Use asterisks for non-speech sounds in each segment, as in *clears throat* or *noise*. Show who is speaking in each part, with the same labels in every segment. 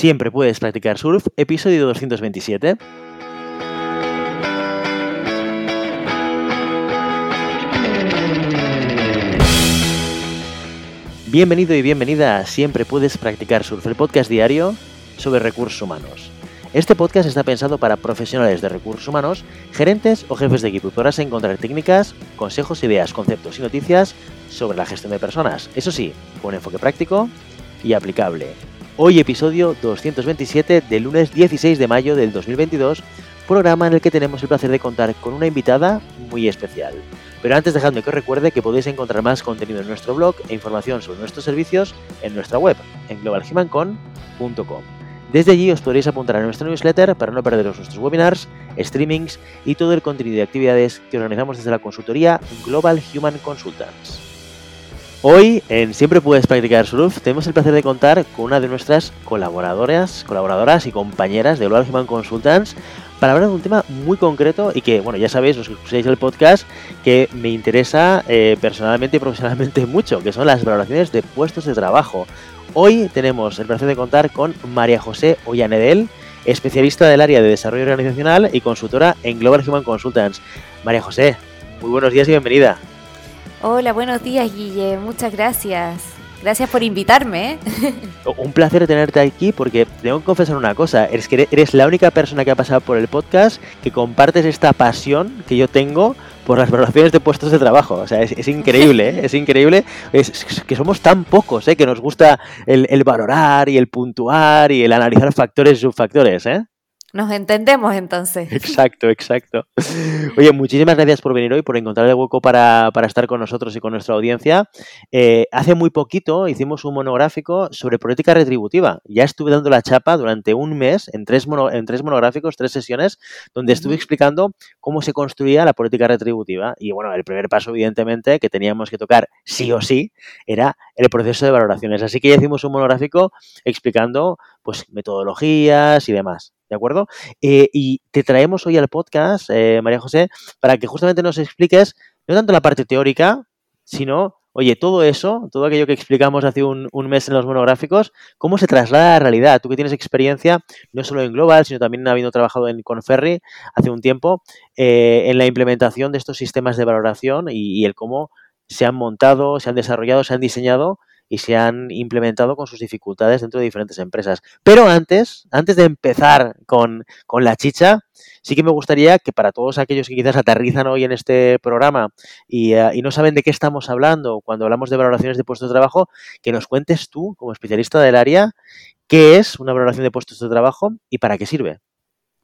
Speaker 1: Siempre puedes practicar surf, episodio 227. Bienvenido y bienvenida a Siempre puedes practicar surf, el podcast diario sobre recursos humanos. Este podcast está pensado para profesionales de recursos humanos, gerentes o jefes de equipo podrás encontrar técnicas, consejos, ideas, conceptos y noticias sobre la gestión de personas. Eso sí, con enfoque práctico y aplicable. Hoy episodio 227 del lunes 16 de mayo del 2022, programa en el que tenemos el placer de contar con una invitada muy especial. Pero antes dejadme que os recuerde que podéis encontrar más contenido en nuestro blog e información sobre nuestros servicios en nuestra web, en globalhumancon.com. Desde allí os podréis apuntar a nuestra newsletter para no perderos nuestros webinars, streamings y todo el contenido y actividades que organizamos desde la consultoría Global Human Consultants. Hoy en Siempre Puedes Practicar Surf tenemos el placer de contar con una de nuestras colaboradoras, colaboradoras y compañeras de Global Human Consultants para hablar de un tema muy concreto y que, bueno, ya sabéis, los que escucháis el podcast, que me interesa eh, personalmente y profesionalmente *laughs* mucho, que son las valoraciones de puestos de trabajo. Hoy tenemos el placer de contar con María José Ollanedel, especialista del área de desarrollo organizacional y consultora en Global Human Consultants. María José, muy buenos días y bienvenida.
Speaker 2: Hola, buenos días, Guille. Muchas gracias. Gracias por invitarme.
Speaker 1: ¿eh? *laughs* Un placer tenerte aquí porque tengo que confesar una cosa. Eres que eres la única persona que ha pasado por el podcast que compartes esta pasión que yo tengo por las valoraciones de puestos de trabajo. O sea, es, increíble, ¿eh? es increíble. Es, que somos tan pocos, ¿eh? que nos gusta el, el, valorar y el puntuar y el analizar factores y subfactores. ¿eh?
Speaker 2: Nos entendemos entonces. *laughs*
Speaker 1: Exacto, exacto. Oye, muchísimas gracias por venir hoy, por encontrar el hueco para, estar con nosotros y con nuestra audiencia. Eh, hace muy poquito hicimos un monográfico sobre política retributiva. Ya estuve dando la chapa durante un mes en tres, en tres monográficos, tres sesiones, donde estuve explicando cómo se construía la política retributiva. Y bueno, el primer paso, evidentemente, que teníamos que tocar sí o sí, era el proceso de valoraciones. Así que ya hicimos un monográfico explicando pues metodologías y demás. ¿De acuerdo? Eh, y te traemos hoy al podcast, eh, María José, para que justamente nos expliques no tanto la parte teórica, sino, oye, todo eso, todo aquello que explicamos hace un, mes en los monográficos, ¿cómo se traslada a la realidad? Tú que tienes experiencia no solo en Global, sino también habiendo trabajado en Conferri hace un tiempo, eh, en la implementación de estos sistemas de valoración y el cómo se han montado, se han desarrollado, se han diseñado y se han implementado con sus dificultades dentro de diferentes empresas. Pero antes, antes de empezar con, la chicha, sí que me gustaría que para todos aquellos que quizás aterrizan hoy en este programa y, eh, y, no saben de qué estamos hablando cuando hablamos de valoraciones de puestos de trabajo, que nos cuentes tú, como especialista del área, qué es una valoración de puestos de trabajo y para qué sirve.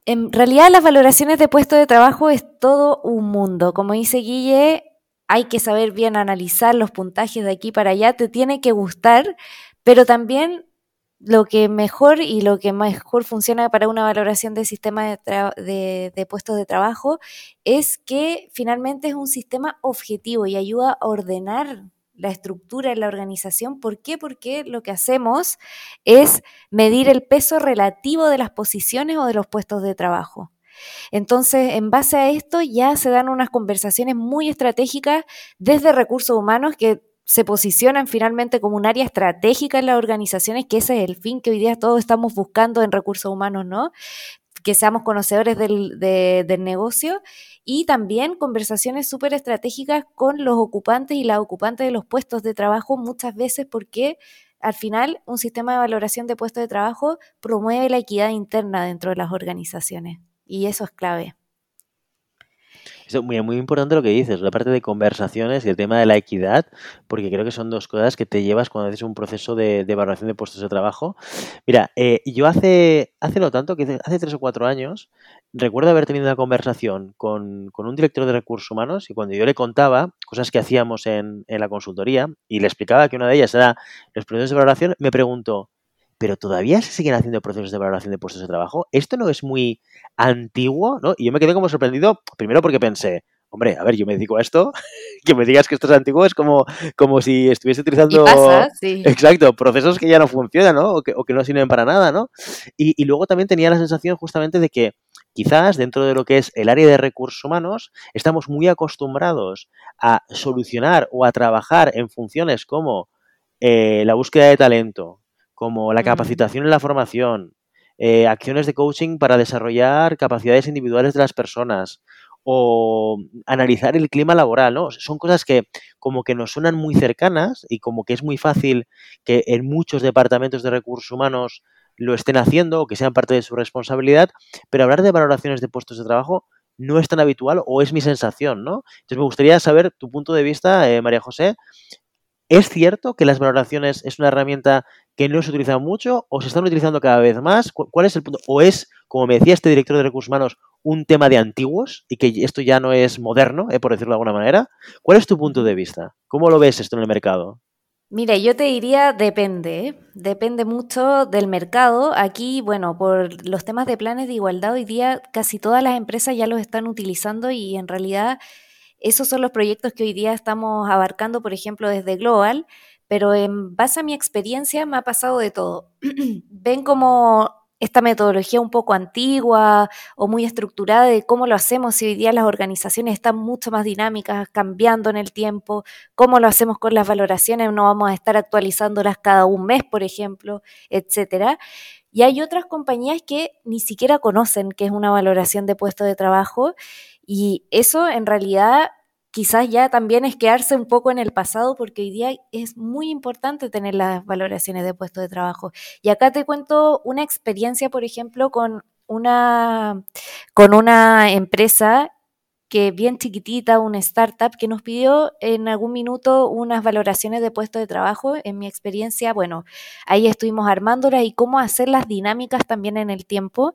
Speaker 2: En realidad las valoraciones de puestos de trabajo es todo un mundo. Como dice Guille, hay que saber bien analizar los puntajes de aquí para allá, te tiene que gustar, pero también lo que mejor y lo que mejor funciona para una valoración de sistema de, de, puestos de trabajo es que finalmente es un sistema objetivo y ayuda a ordenar la estructura de la organización. ¿Por qué? Porque lo que hacemos es medir el peso relativo de las posiciones o de los puestos de trabajo. Entonces, en base a esto ya se dan unas conversaciones muy estratégicas desde recursos humanos que se posicionan finalmente como un área estratégica en las organizaciones, que ese es el fin que hoy día todos estamos buscando en recursos humanos, ¿no? Que seamos conocedores del, negocio y también conversaciones súper estratégicas con los ocupantes y las ocupantes de los puestos de trabajo muchas veces porque al final un sistema de valoración de puestos de trabajo promueve la equidad interna dentro de las organizaciones y eso es clave.
Speaker 1: Es muy, muy importante lo que dices, la parte de conversaciones y el tema de la equidad, porque creo que son dos cosas que te llevas cuando haces un proceso de, evaluación de puestos de trabajo. Mira, eh, yo hace, hace no tanto, que hace tres o cuatro años, recuerdo haber tenido una conversación con, un director de recursos humanos y cuando yo le contaba cosas que hacíamos en, en la consultoría y le explicaba que una de ellas era los procesos de valoración, me preguntó, pero todavía se siguen haciendo procesos de valoración de puestos de trabajo. Esto no es muy antiguo, ¿no? Y yo me quedé como sorprendido, primero porque pensé, hombre, a ver, yo me dedico a esto, *laughs* que me digas que esto es antiguo es como, como si estuviese utilizando... Exacto, procesos que ya no funcionan, ¿no? O que, no sirven para nada, ¿no? Y, y luego también tenía la sensación justamente de que quizás dentro de lo que es el área de recursos humanos estamos muy acostumbrados a solucionar o a trabajar en funciones como eh, la búsqueda de talento, como la capacitación y la formación, eh, acciones de coaching para desarrollar capacidades individuales de las personas o analizar el clima laboral, ¿no? Son cosas que como que nos suenan muy cercanas y como que es muy fácil que en muchos departamentos de recursos humanos lo estén haciendo o que sean parte de su responsabilidad, pero hablar de valoraciones de puestos de trabajo no es tan habitual o es mi sensación, ¿no? Entonces me gustaría saber tu punto de vista, eh, María José. ¿Es cierto que las valoraciones es una herramienta que no se utiliza mucho o se están utilizando cada vez más? ¿Cuál es el punto? ¿O es, como me decía este director de recursos humanos, un tema de antiguos y que esto ya no es moderno, eh, por decirlo de alguna manera? ¿Cuál es tu punto de vista? ¿Cómo lo ves esto en el mercado?
Speaker 2: Mira, yo te diría depende, ¿eh? depende mucho del mercado. Aquí, bueno, por los temas de planes de igualdad hoy día casi todas las empresas ya los están utilizando y en realidad esos son los proyectos que hoy día estamos abarcando, por ejemplo, desde Global, pero en base a mi experiencia me ha pasado de todo. *clears throat* Ven como esta metodología un poco antigua o muy estructurada de cómo lo hacemos si hoy día las organizaciones están mucho más dinámicas, cambiando en el tiempo, cómo lo hacemos con las valoraciones, no vamos a estar actualizándolas cada un mes, por ejemplo, etcétera. Y hay otras compañías que ni siquiera conocen qué es una valoración de puesto de trabajo y eso en realidad quizás ya también es quedarse un poco en el pasado porque hoy día es muy importante tener las valoraciones de puesto de trabajo. Y acá te cuento una experiencia, por ejemplo, con una, con una empresa que bien chiquitita, una startup, que nos pidió en algún minuto unas valoraciones de puesto de trabajo. En mi experiencia, bueno, ahí estuvimos armándolas y cómo hacer las dinámicas también en el tiempo,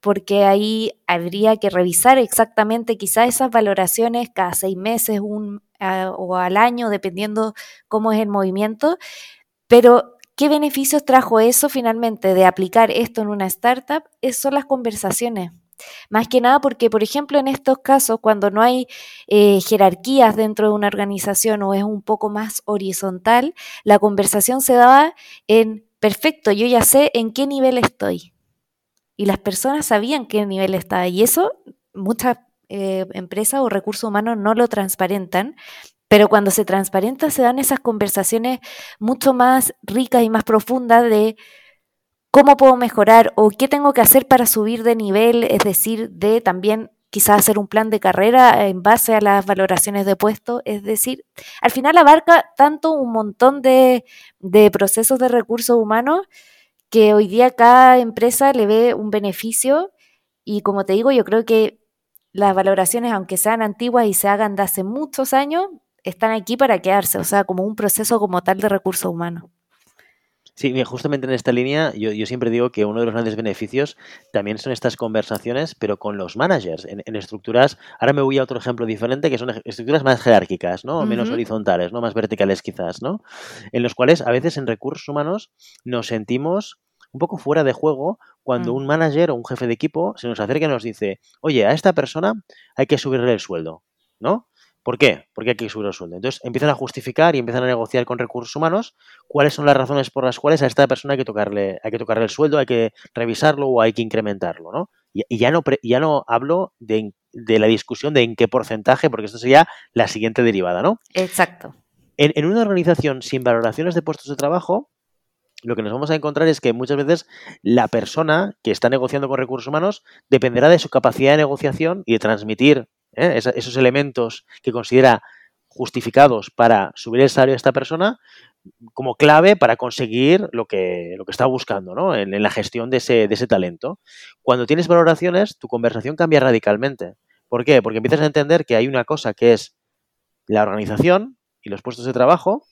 Speaker 2: porque ahí habría que revisar exactamente quizás esas valoraciones cada seis meses o al año, dependiendo cómo es el movimiento. Pero ¿Qué beneficios trajo eso finalmente de aplicar esto en una startup? Es, son las conversaciones. Más que nada porque, por ejemplo, en estos casos, cuando no hay eh, jerarquías dentro de una organización o es un poco más horizontal, la conversación se daba en, perfecto, yo ya sé en qué nivel estoy. Y las personas sabían qué nivel estaba. Y eso muchas eh, empresas o recursos humanos no lo transparentan. Pero cuando se transparenta se dan esas conversaciones mucho más ricas y más profundas de cómo puedo mejorar o qué tengo que hacer para subir de nivel, es decir, de también quizás hacer un plan de carrera en base a las valoraciones de puesto, es decir, al final abarca tanto un montón de, de procesos de recursos humanos que hoy día cada empresa le ve un beneficio. Y como te digo, yo creo que las valoraciones, aunque sean antiguas y se hagan de hace muchos años, están aquí para quedarse, o sea, como un proceso como tal de recursos humanos.
Speaker 1: Sí, justamente en esta línea yo, siempre digo que uno de los grandes beneficios también son estas conversaciones, pero con los managers, en, estructuras, ahora me voy a otro ejemplo diferente, que son estructuras más jerárquicas, ¿no? Menos horizontales, ¿no? Más verticales quizás, ¿no? En los cuales a veces en recursos humanos nos sentimos un poco fuera de juego cuando mm. un manager o un jefe de equipo se nos acerca y nos dice, oye, a esta persona hay que subirle el sueldo, ¿no? ¿Por qué? Porque hay que subir el sueldo. Entonces empiezan a justificar y empiezan a negociar con recursos humanos cuáles son las razones por las cuales a esta persona hay que tocarle, hay que tocarle el sueldo, hay que revisarlo o hay que incrementarlo, ¿no? Y, ya no ya no hablo de, la discusión de en qué porcentaje, porque esto sería la siguiente derivada, ¿no?
Speaker 2: Exacto.
Speaker 1: En, en una organización sin valoraciones de puestos de trabajo, lo que nos vamos a encontrar es que muchas veces la persona que está negociando con recursos humanos dependerá de su capacidad de negociación y de transmitir ¿eh? esos elementos que considera justificados para subir el salario de esta persona como clave para conseguir lo que, lo que está buscando ¿no? en, la gestión de ese, de ese talento. Cuando tienes valoraciones, tu conversación cambia radicalmente. ¿Por qué? Porque empiezas a entender que hay una cosa que es la organización y los puestos de trabajo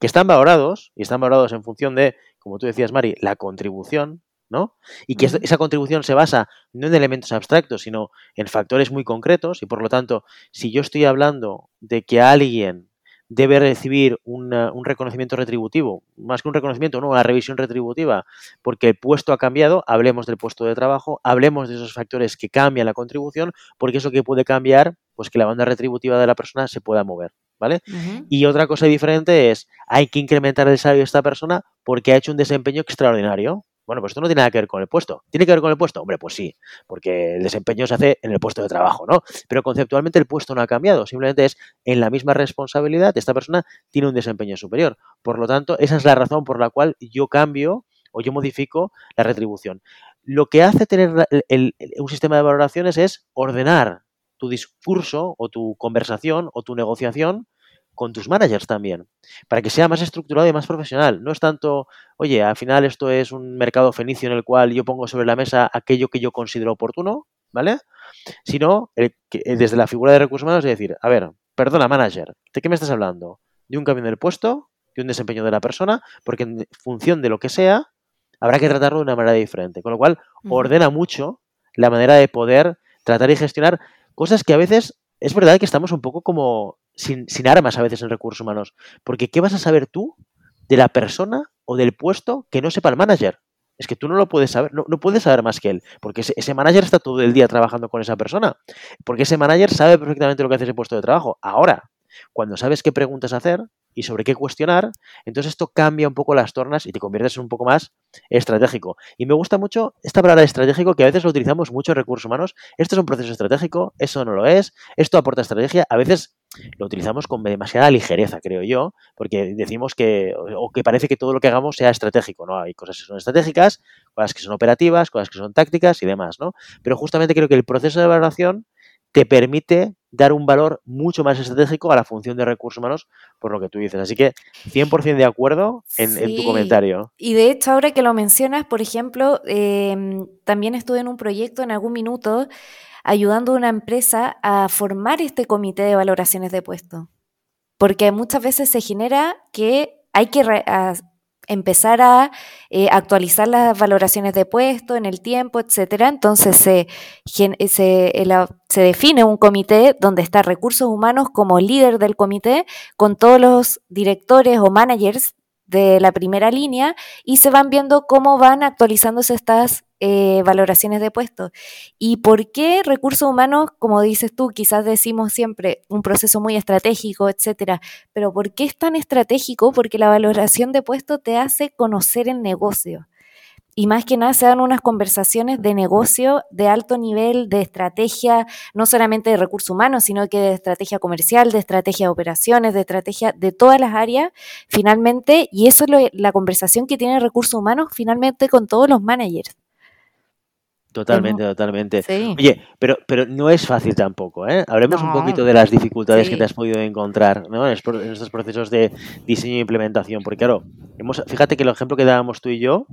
Speaker 1: que están valorados y están valorados en función de, como tú decías, Mari, la contribución ¿no? Y que esa contribución se basa no en elementos abstractos, sino en factores muy concretos y por lo tanto, si yo estoy hablando de que alguien debe recibir un reconocimiento retributivo, más que un reconocimiento, no, una revisión retributiva, porque el puesto ha cambiado, hablemos del puesto de trabajo, hablemos de esos factores que cambian la contribución, porque eso que puede cambiar, pues que la banda retributiva de la persona se pueda mover. ¿Vale? Y otra cosa diferente es, hay que incrementar el salario de esta persona porque ha hecho un desempeño extraordinario. Bueno, pues esto no tiene nada que ver con el puesto. ¿Tiene que ver con el puesto? Hombre, pues sí, porque el desempeño se hace en el puesto de trabajo, ¿no? Pero conceptualmente el puesto no ha cambiado, simplemente es en la misma responsabilidad, esta persona tiene un desempeño superior. Por lo tanto, esa es la razón por la cual yo cambio o yo modifico la retribución. Lo que hace tener un sistema de valoraciones es ordenar tu discurso o tu conversación o tu negociación con tus managers también, para que sea más estructurado y más profesional. No es tanto, oye, al final esto es un mercado fenicio en el cual yo pongo sobre la mesa aquello que yo considero oportuno, ¿vale? Sino desde la figura de recursos humanos es decir, a ver, perdona, manager, ¿de qué me estás hablando? ¿De un cambio del puesto? ¿De un desempeño de la persona? Porque en función de lo que sea, habrá que tratarlo de una manera diferente. Con lo cual, ordena mucho la manera de poder tratar y gestionar cosas que a veces es verdad que estamos un poco como sin, armas a veces en recursos humanos. Porque ¿qué vas a saber tú de la persona o del puesto que no sepa el manager? Es que tú no lo puedes saber, no, puedes saber más que él, porque ese, ese, manager está todo el día trabajando con esa persona, porque ese manager sabe perfectamente lo que hace ese puesto de trabajo. Ahora, cuando sabes qué preguntas hacer y sobre qué cuestionar, entonces esto cambia un poco las tornas y te conviertes en un poco más estratégico. Y me gusta mucho esta palabra estratégico que a veces lo utilizamos mucho en recursos humanos. Esto es un proceso estratégico, eso no lo es, esto aporta estrategia. A veces lo utilizamos con demasiada ligereza, creo yo, porque decimos que, o que parece que todo lo que hagamos sea estratégico, ¿no? Hay cosas que son estratégicas, cosas que son operativas, cosas que son tácticas y demás, ¿no? Pero justamente creo que el proceso de valoración te permite dar un valor mucho más estratégico a la función de recursos humanos, por lo que tú dices. Así que 100% de acuerdo en, tu comentario.
Speaker 2: Y de hecho, ahora que lo mencionas, por ejemplo, em, también estuve en un proyecto en algún minuto ayudando a una empresa a formar este comité de valoraciones de puesto. Porque muchas veces se genera que hay que empezar a eh, actualizar las valoraciones de puesto en el tiempo, etcétera. Entonces se, se, define un comité donde está recursos humanos como líder del comité, con todos los directores o managers de la primera línea y se van viendo cómo van actualizándose estas eh, valoraciones de puestos. ¿Y por qué recursos humanos, como dices tú, quizás decimos siempre un proceso muy estratégico, etcétera, pero ¿por qué es tan estratégico? Porque la valoración de puesto te hace conocer el negocio. Y más que nada se dan unas conversaciones de negocio de alto nivel, de estrategia, no solamente de recursos humanos, sino que de estrategia comercial, de estrategia de operaciones, de estrategia de todas las áreas, finalmente, y eso es la conversación que tiene recursos humanos finalmente con todos los managers.
Speaker 1: Totalmente, totalmente. Oye, pero, pero no es fácil tampoco, ¿eh? Hablemos un poquito de las dificultades que te has podido encontrar ¿no? en, estos procesos de diseño e implementación. Porque claro, hemos, fíjate que el ejemplo que dábamos tú y yo,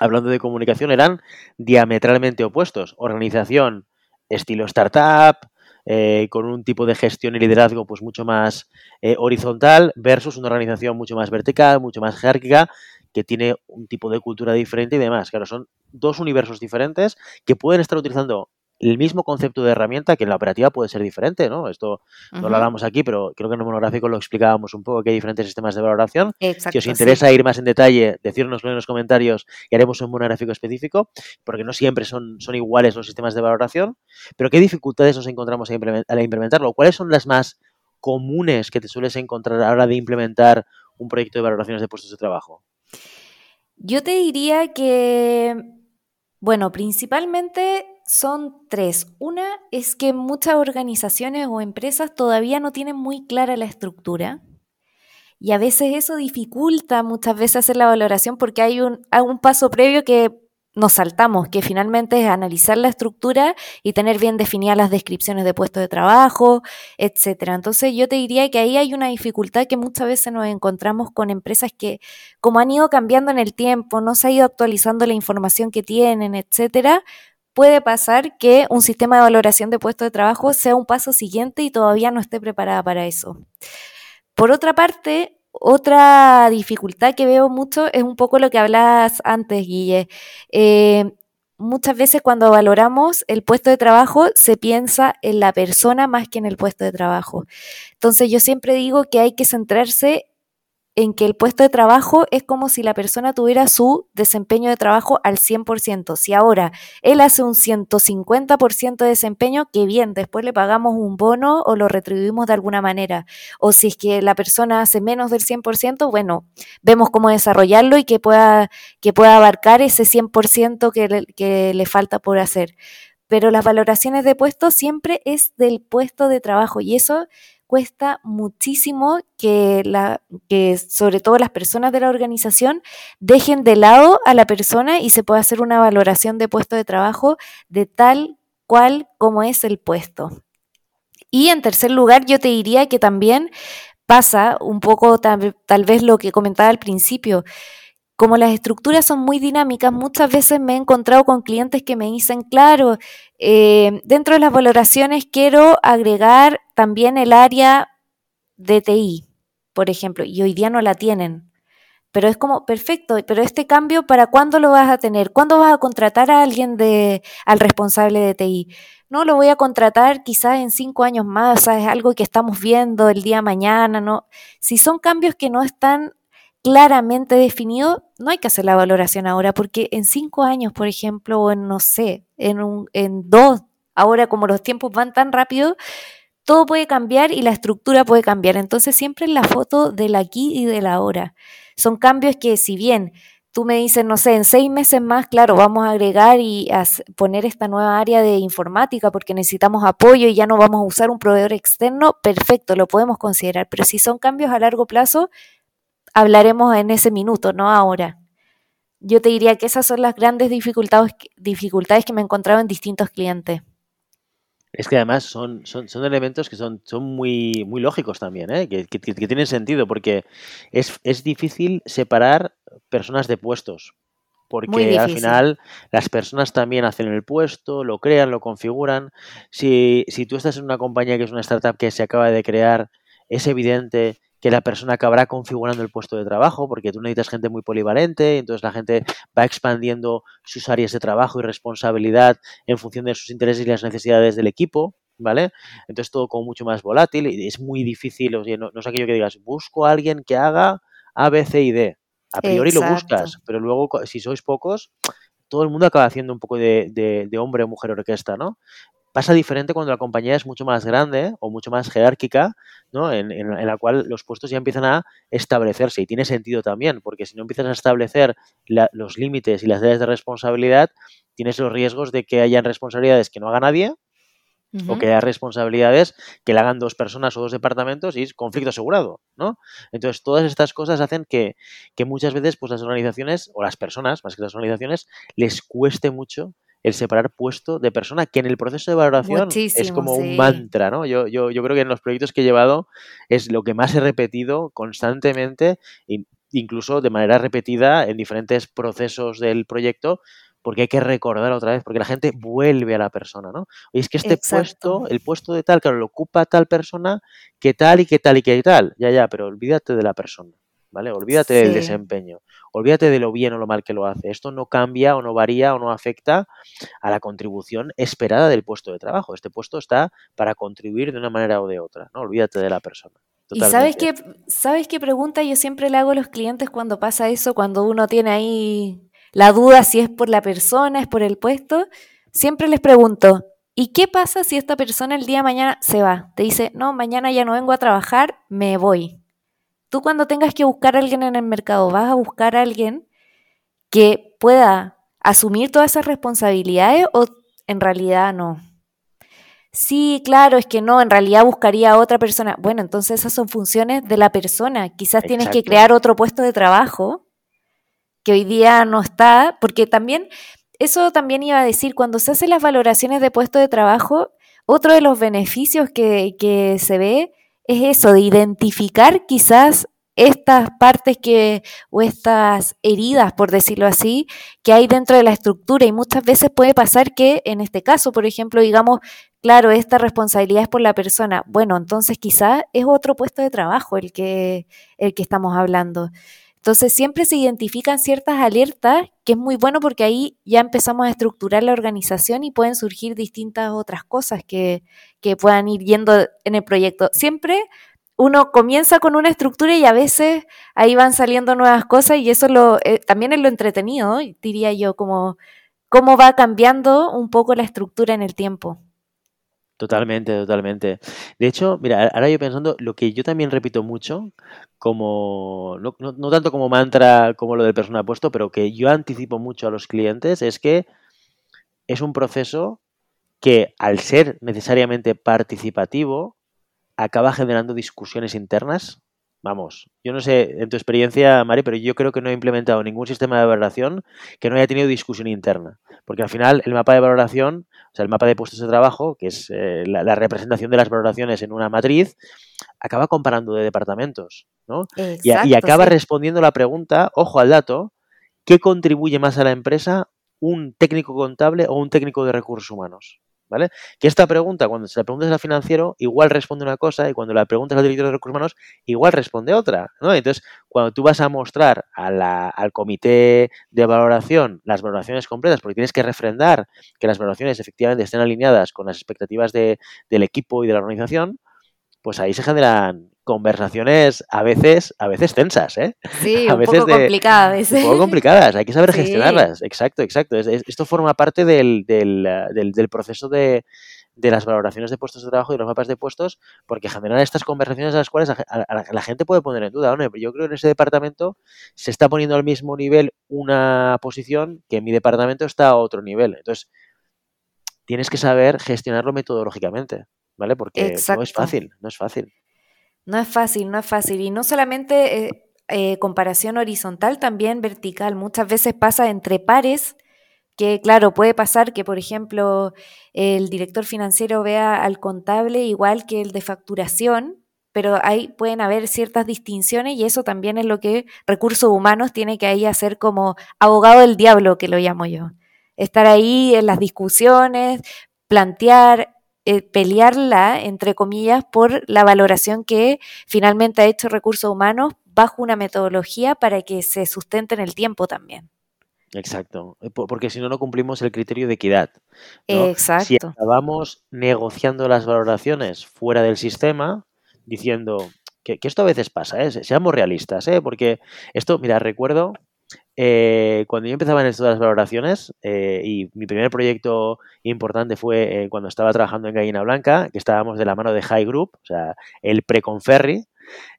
Speaker 1: hablando de comunicación, eran diametralmente opuestos. Organización estilo startup, eh, con un tipo de gestión y liderazgo pues mucho más eh, horizontal versus una organización mucho más vertical, mucho más jerárquica que tiene un tipo de cultura diferente y demás. Claro, son dos universos diferentes que pueden estar utilizando el mismo concepto de herramienta que en la operativa puede ser diferente, ¿no? Esto no lo hablamos aquí, pero creo que en el monográfico lo explicábamos un poco que hay diferentes sistemas de valoración. si os interesa ir más en detalle, decírnoslo en los comentarios y haremos un monográfico específico, porque no siempre son, son iguales los sistemas de valoración. Pero ¿qué dificultades nos encontramos al implementarlo? ¿Cuáles son las más comunes que te sueles encontrar a la hora de implementar un proyecto de valoraciones de puestos de trabajo?
Speaker 2: Yo te diría que, bueno, principalmente son tres. Una es que muchas organizaciones o empresas todavía no tienen muy clara la estructura. Y a veces eso dificulta muchas veces hacer la valoración porque hay un, paso previo que nos saltamos, que finalmente es analizar la estructura y tener bien definidas las descripciones de puestos de trabajo, etcétera. Entonces yo te diría que ahí hay una dificultad que muchas veces nos encontramos con empresas que, como han ido cambiando en el tiempo, no se ha ido actualizando la información que tienen, etcétera, puede pasar que un sistema de valoración de puestos de trabajo sea un paso siguiente y todavía no esté preparada para eso. Por otra parte, otra dificultad que veo mucho es un poco lo que hablabas antes, Guille. Eh, muchas veces cuando valoramos el puesto de trabajo se piensa en la persona más que en el puesto de trabajo. Entonces yo siempre digo que hay que centrarse en que el puesto de trabajo es como si la persona tuviera su desempeño de trabajo al 100%. Si ahora él hace un 150% de desempeño, qué bien, después le pagamos un bono o lo retribuimos de alguna manera. O si es que la persona hace menos del 100%, bueno, vemos cómo desarrollarlo y que pueda, que pueda abarcar ese 100% que le, que le falta por hacer. Pero las valoraciones de puesto siempre es del puesto de trabajo y eso cuesta muchísimo que, la, que sobre todo las personas de la organización dejen de lado a la persona y se pueda hacer una valoración de puesto de trabajo de tal cual como es el puesto. Y en tercer lugar, yo te diría que también pasa un poco tal, tal vez lo que comentaba al principio como las estructuras son muy dinámicas, muchas veces me he encontrado con clientes que me dicen, claro, eh, dentro de las valoraciones quiero agregar también el área de TI, por ejemplo, y hoy día no la tienen. Pero es como, perfecto, pero este cambio, ¿para cuándo lo vas a tener? ¿Cuándo vas a contratar a alguien de, al responsable de TI? No, lo voy a contratar quizás en cinco años más, o sea, es algo que estamos viendo el día mañana, ¿no? Si son cambios que no están claramente definido, no hay que hacer la valoración ahora, porque en cinco años, por ejemplo, o en, no sé, en, un, en dos, ahora como los tiempos van tan rápido, todo puede cambiar y la estructura puede cambiar. Entonces, siempre en la foto del aquí y del ahora. Son cambios que, si bien tú me dices, no sé, en seis meses más, claro, vamos a agregar y a poner esta nueva área de informática porque necesitamos apoyo y ya no vamos a usar un proveedor externo, perfecto, lo podemos considerar. Pero si son cambios a largo plazo, hablaremos en ese minuto, no ahora. Yo te diría que esas son las grandes dificultades, dificultades que me he encontrado en distintos clientes.
Speaker 1: Es que además son, son, son elementos que son, son muy, muy lógicos también, ¿eh? que, que, tienen sentido, porque es, es difícil separar personas de puestos. Porque al final las personas también hacen el puesto, lo crean, lo configuran. Si, si tú estás en una compañía que es una startup que se acaba de crear, es evidente que la persona acabará configurando el puesto de trabajo, porque tú necesitas gente muy polivalente, entonces la gente va expandiendo sus áreas de trabajo y responsabilidad en función de sus intereses y las necesidades del equipo, ¿vale? Entonces todo como mucho más volátil y es muy difícil, no, es aquello que digas, busco a alguien que haga A, B, C y D. A priori lo buscas, pero luego si sois pocos, todo el mundo acaba haciendo un poco de, de hombre o mujer orquesta, ¿no? Pasa diferente cuando la compañía es mucho más grande o mucho más jerárquica, ¿no? en, la cual los puestos ya empiezan a establecerse y tiene sentido también, porque si no empiezas a establecer los límites y las áreas de responsabilidad, tienes los riesgos de que hayan responsabilidades que no haga nadie o que haya responsabilidades que le hagan dos personas o dos departamentos y es conflicto asegurado, ¿no? Entonces, todas estas cosas hacen que, que, muchas veces pues, las organizaciones, o las personas, más que las organizaciones, les cueste mucho el separar puesto de persona, que en el proceso de valoración es como un mantra, ¿no? Yo, yo, yo creo que en los proyectos que he llevado es lo que más he repetido constantemente, incluso de manera repetida en diferentes procesos del proyecto, porque hay que recordar otra vez, porque la gente vuelve a la persona, ¿no? Y es que este puesto, el puesto de tal, claro, lo ocupa tal persona, que tal y que tal y que tal. Ya, ya, pero olvídate de la persona. ¿Vale? Olvídate del desempeño, olvídate de lo bien o lo mal que lo hace. Esto no cambia o no varía o no afecta a la contribución esperada del puesto de trabajo. Este puesto está para contribuir de una manera o de otra, ¿no? Olvídate de la persona.
Speaker 2: ¿Y sabes qué, sabes qué pregunta yo siempre le hago a los clientes cuando pasa eso, cuando uno tiene ahí la duda si es por la persona, es por el puesto? Siempre les pregunto, ¿y qué pasa si esta persona el día de mañana se va? Te dice, no, mañana ya no vengo a trabajar, me voy tú cuando tengas que buscar a alguien en el mercado, vas a buscar a alguien que pueda asumir todas esas responsabilidades o en realidad no. Sí, claro, es que no, en realidad buscaría a otra persona. Bueno, entonces esas son funciones de la persona. Quizás tienes que crear otro puesto de trabajo que hoy día no está, porque también, eso también iba a decir, cuando se hacen las valoraciones de puesto de trabajo, otro de los beneficios que, que se ve es eso, de identificar quizás estas partes que, o estas heridas, por decirlo así, que hay dentro de la estructura. Y muchas veces puede pasar que, en este caso, por ejemplo, digamos, claro, esta responsabilidad es por la persona. Bueno, entonces quizás es otro puesto de trabajo el que, el que estamos hablando. Entonces siempre se identifican ciertas alertas, que es muy bueno porque ahí ya empezamos a estructurar la organización y pueden surgir distintas otras cosas que, puedan ir yendo en el proyecto. Siempre uno comienza con una estructura y a veces ahí van saliendo nuevas cosas y eso lo, eh, también es lo entretenido, diría yo, como cómo va cambiando un poco la estructura en el tiempo.
Speaker 1: Totalmente, totalmente. De hecho, mira, ahora yo pensando, lo que yo también repito mucho, como, no, no, tanto como mantra como lo del persona puesto, pero que yo anticipo mucho a los clientes, es que es un proceso que al ser necesariamente participativo, acaba generando discusiones internas. Vamos, yo no sé en tu experiencia, Mari, pero yo creo que no he implementado ningún sistema de valoración que no haya tenido discusión interna. Porque al final el mapa de valoración, sea, el mapa de puestos de trabajo, que es eh, la, representación de las valoraciones en una matriz, acaba comparando de departamentos, ¿no? y, acaba respondiendo la pregunta, ojo al dato, ¿qué contribuye más a la empresa un técnico contable o un técnico de recursos humanos? ¿Vale? Que esta pregunta, cuando se la preguntas al financiero, igual responde una cosa y cuando la preguntas al director de recursos humanos, igual responde otra, ¿no? Entonces, cuando tú vas a mostrar al comité de valoración las valoraciones completas, porque tienes que refrendar que las valoraciones efectivamente estén alineadas con las expectativas del equipo y de la organización, pues ahí se generan conversaciones a veces, a veces tensas, ¿eh?
Speaker 2: Sí, *laughs* a un veces poco complicadas.
Speaker 1: Un poco complicadas, hay que saber gestionarlas. Exacto, exacto. esto forma parte del, proceso de, las valoraciones de puestos de trabajo y los mapas de puestos, porque generan estas conversaciones a las cuales la gente puede poner en duda. Yo creo que en ese departamento se está poniendo al mismo nivel una posición que en mi departamento está a otro nivel. Entonces, tienes que saber gestionarlo metodológicamente. ¿vale? Porque no es fácil, no es fácil.
Speaker 2: No es fácil, no es fácil. Y no solamente eh, eh, comparación horizontal, también vertical. Muchas veces pasa entre pares, que claro, puede pasar que, por ejemplo, el director financiero vea al contable igual que el de facturación, pero ahí pueden haber ciertas distinciones y eso también es lo que recursos humanos tiene que ahí hacer como abogado del diablo, que lo llamo yo. Estar ahí en las discusiones, plantear, eh, pelearla, entre comillas, por la valoración que finalmente ha hecho recursos humanos bajo una metodología para que se sustente en el tiempo también.
Speaker 1: Exacto, eh, porque si no, no cumplimos el criterio de equidad.
Speaker 2: Exacto.
Speaker 1: Si acabamos negociando las valoraciones fuera del sistema, diciendo que, esto a veces pasa, ¿eh? seamos realistas, ¿eh? porque esto, mira, recuerdo eh, cuando yo empezaba en esto de las valoraciones, eh, y mi primer proyecto importante fue eh, cuando estaba trabajando en Gallina Blanca, que estábamos de la mano de High Group, o sea, el Preconferri,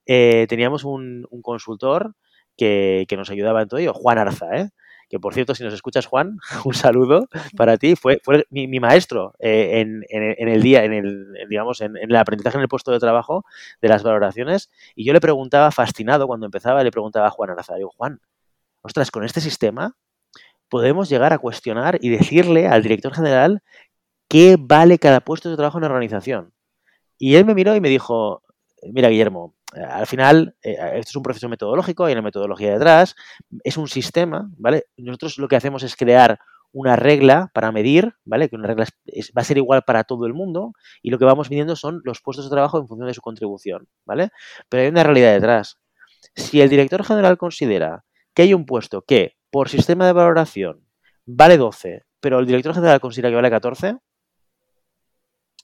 Speaker 1: teníamos un, consultor que, nos ayudaba en todo ello, Juan Arza, que por cierto, si nos escuchas, Juan, *laughs* un saludo para ti. Fue, fue mi, maestro en, el día, en el, digamos, en, el aprendizaje en el puesto de trabajo de las valoraciones. Y yo le preguntaba, fascinado, cuando empezaba, le preguntaba a Juan Arza, digo, Juan, ostras, con este sistema podemos llegar a cuestionar y decirle al director general qué vale cada puesto de trabajo en la organización. Y él me miró y me dijo, mira Guillermo, eh, al final eh, esto es un proceso metodológico, hay una metodología detrás, es un sistema, ¿vale? Nosotros lo que hacemos es crear una regla para medir, ¿vale? Que una regla va a ser igual para todo el mundo y lo que vamos midiendo son los puestos de trabajo en función de su contribución, ¿vale? Pero hay una realidad detrás. Si el director general considera que hay un puesto que por sistema de valoración vale 12, pero el director general considera que vale 14,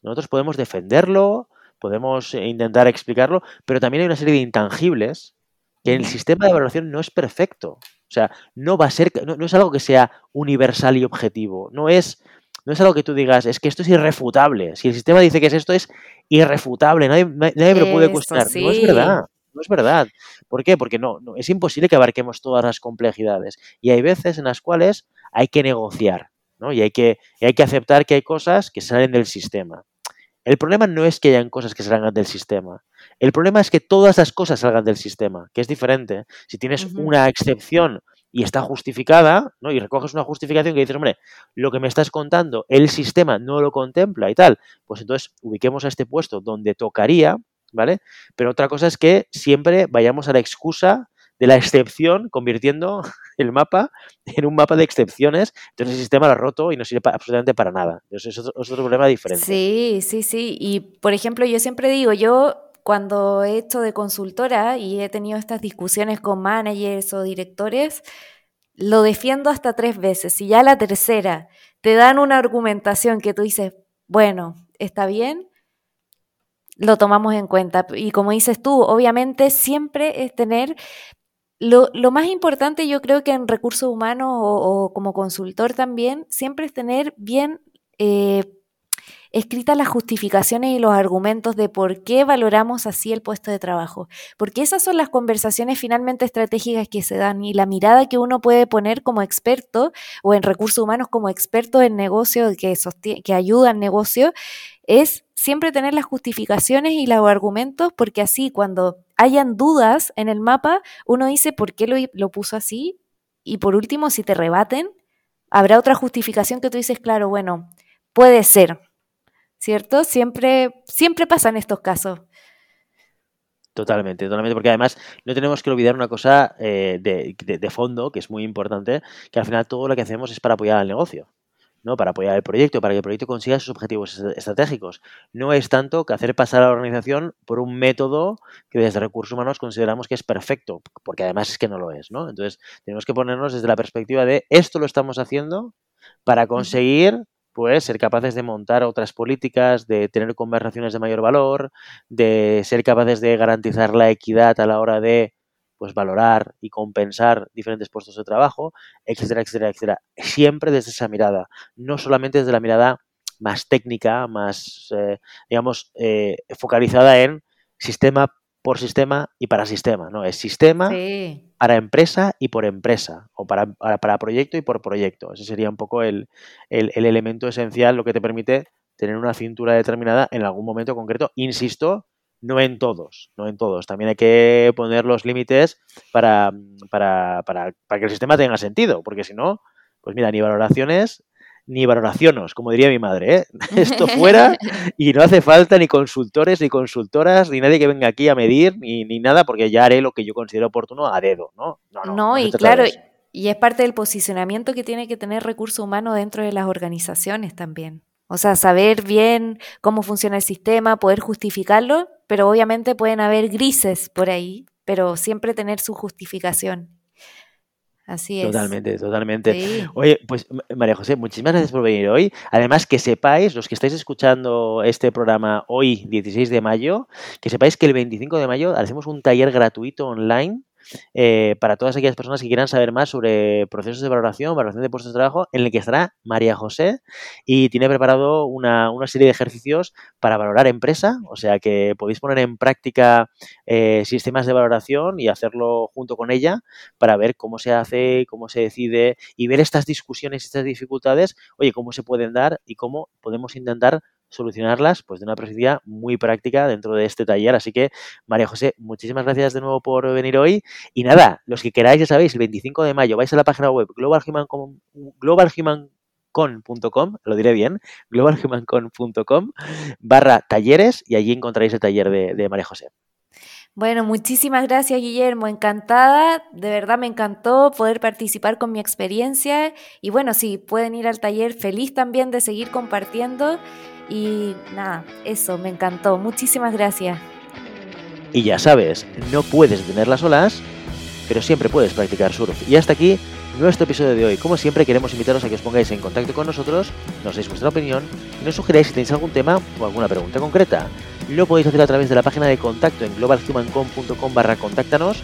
Speaker 1: nosotros podemos defenderlo, podemos eh, intentar explicarlo, pero también hay una serie de intangibles que el sistema de valoración no es perfecto. O sea, no va a ser, no, es algo que sea universal y objetivo. No es, no es algo que tú digas, es que esto es irrefutable. Si el sistema dice que es esto, es irrefutable. Nadie, nadie me lo puede cuestionar. No es verdad. No es verdad. ¿Por qué? Porque no, no, es imposible que abarquemos todas las complejidades. Y hay veces en las cuales hay que negociar, ¿no? Y hay que, hay que aceptar que hay cosas que salen del sistema. El problema no es que hayan cosas que salgan del sistema. El problema es que todas las cosas salgan del sistema, que es diferente. Si tienes una excepción y está justificada, ¿no? Y recoges una justificación que dices, hombre, lo que me estás contando, el sistema no lo contempla y tal, pues entonces ubiquemos a este puesto donde tocaría ¿vale? Pero otra cosa es que siempre vayamos a la excusa de la excepción, convirtiendo *laughs* el mapa en un mapa de excepciones. Entonces el sistema lo ha roto y no sirve absolutamente para nada. Entonces es otro, problema diferente.
Speaker 2: Sí, sí, sí. Y por ejemplo, yo siempre digo, yo cuando he hecho de consultora y he tenido estas discusiones con managers o directores, lo defiendo hasta tres veces. Y ya la tercera te dan una argumentación que tú dices, bueno, está bien, lo tomamos en cuenta. Y como dices tú, obviamente siempre es tener... Lo, más importante yo creo que en recursos humanos o, como consultor también, siempre es tener bien eh, escritas las justificaciones y los argumentos de por qué valoramos así el puesto de trabajo. Porque esas son las conversaciones finalmente estratégicas que se dan y la mirada que uno puede poner como experto o en recursos humanos como experto en negocio que, que ayuda al negocio es siempre tener las justificaciones y los argumentos, porque así cuando hayan dudas en el mapa, uno dice por qué lo, lo puso así, y por último, si te rebaten, habrá otra justificación que tú dices, claro, bueno, puede ser, ¿cierto? Siempre, siempre pasan estos casos.
Speaker 1: Totalmente, totalmente, porque además no tenemos que olvidar una cosa eh, de, de, fondo que es muy importante, que al final todo lo que hacemos es para apoyar al negocio. ¿No? para apoyar el proyecto, para que el proyecto consiga sus objetivos estratégicos. No es tanto que hacer pasar a la organización por un método que desde recursos humanos consideramos que es perfecto, porque además es que no lo es. ¿no? Entonces, tenemos que ponernos desde la perspectiva de esto lo estamos haciendo para conseguir pues ser capaces de montar otras políticas, de tener conversaciones de mayor valor, de ser capaces de garantizar la equidad a la hora de pues valorar y compensar diferentes puestos de trabajo, etcétera, etcétera, etcétera. Siempre desde esa mirada, no solamente desde la mirada más técnica, más, eh, digamos, eh, focalizada en sistema por sistema y para sistema, ¿no? Es sistema para empresa y por empresa, o para, para, proyecto y por proyecto. Ese sería un poco el, el, elemento esencial, lo que te permite tener una cintura determinada en algún momento concreto. Insisto, no en todos, no en todos. También hay que poner los límites para, para, para, para que el sistema tenga sentido, porque si no, pues mira, ni valoraciones ni valoraciones, como diría mi madre. ¿eh? *laughs* Esto fuera y no hace falta ni consultores, ni consultoras, ni nadie que venga aquí a medir, ni, ni nada, porque ya haré lo que yo considero oportuno a dedo, ¿no?
Speaker 2: No, no, no y claro, y es parte del posicionamiento que tiene que tener recurso humano dentro de las organizaciones también. O sea, saber bien cómo funciona el sistema, poder justificarlo, pero obviamente pueden haber grises por ahí, pero siempre tener su justificación. Así es.
Speaker 1: Totalmente, totalmente. Oye, pues María José, muchísimas gracias por venir hoy. Además, que sepáis, los que estáis escuchando este programa hoy, 16 de mayo, que sepáis que el 25 de mayo hacemos un taller gratuito online eh, para todas aquellas personas que quieran saber más sobre procesos de valoración, valoración de puestos de trabajo, en el que estará María José y tiene preparado una, serie de ejercicios para valorar empresa, o sea que podéis poner en práctica eh, sistemas de valoración y hacerlo junto con ella para ver cómo se hace, cómo se decide y ver estas discusiones, estas dificultades, oye, cómo se pueden dar y cómo podemos intentar solucionarlas pues de una perspectiva muy práctica dentro de este taller. Así que, María José, muchísimas gracias de nuevo por venir hoy. Y nada, los que queráis, ya sabéis, el 25 de mayo vais a la página web globalhumancon, globalhumancon.com, lo diré bien, globalhumancon.com barra talleres y allí encontraréis el taller de, de María José.
Speaker 2: Bueno, muchísimas gracias Guillermo, encantada, de verdad me encantó poder participar con mi experiencia y bueno, sí, pueden ir al taller feliz también de seguir compartiendo y nada, eso, me encantó. Muchísimas gracias.
Speaker 1: Y ya sabes, no puedes detener las olas, pero siempre puedes practicar surf. Y hasta aquí nuestro episodio de hoy. Como siempre, queremos invitaros a que os pongáis en contacto con nosotros, nos deis vuestra opinión y nos sugeráis si tenéis algún tema o alguna pregunta concreta. Lo podéis hacer a través de la página de contacto en globalhumancom.com barra contáctanos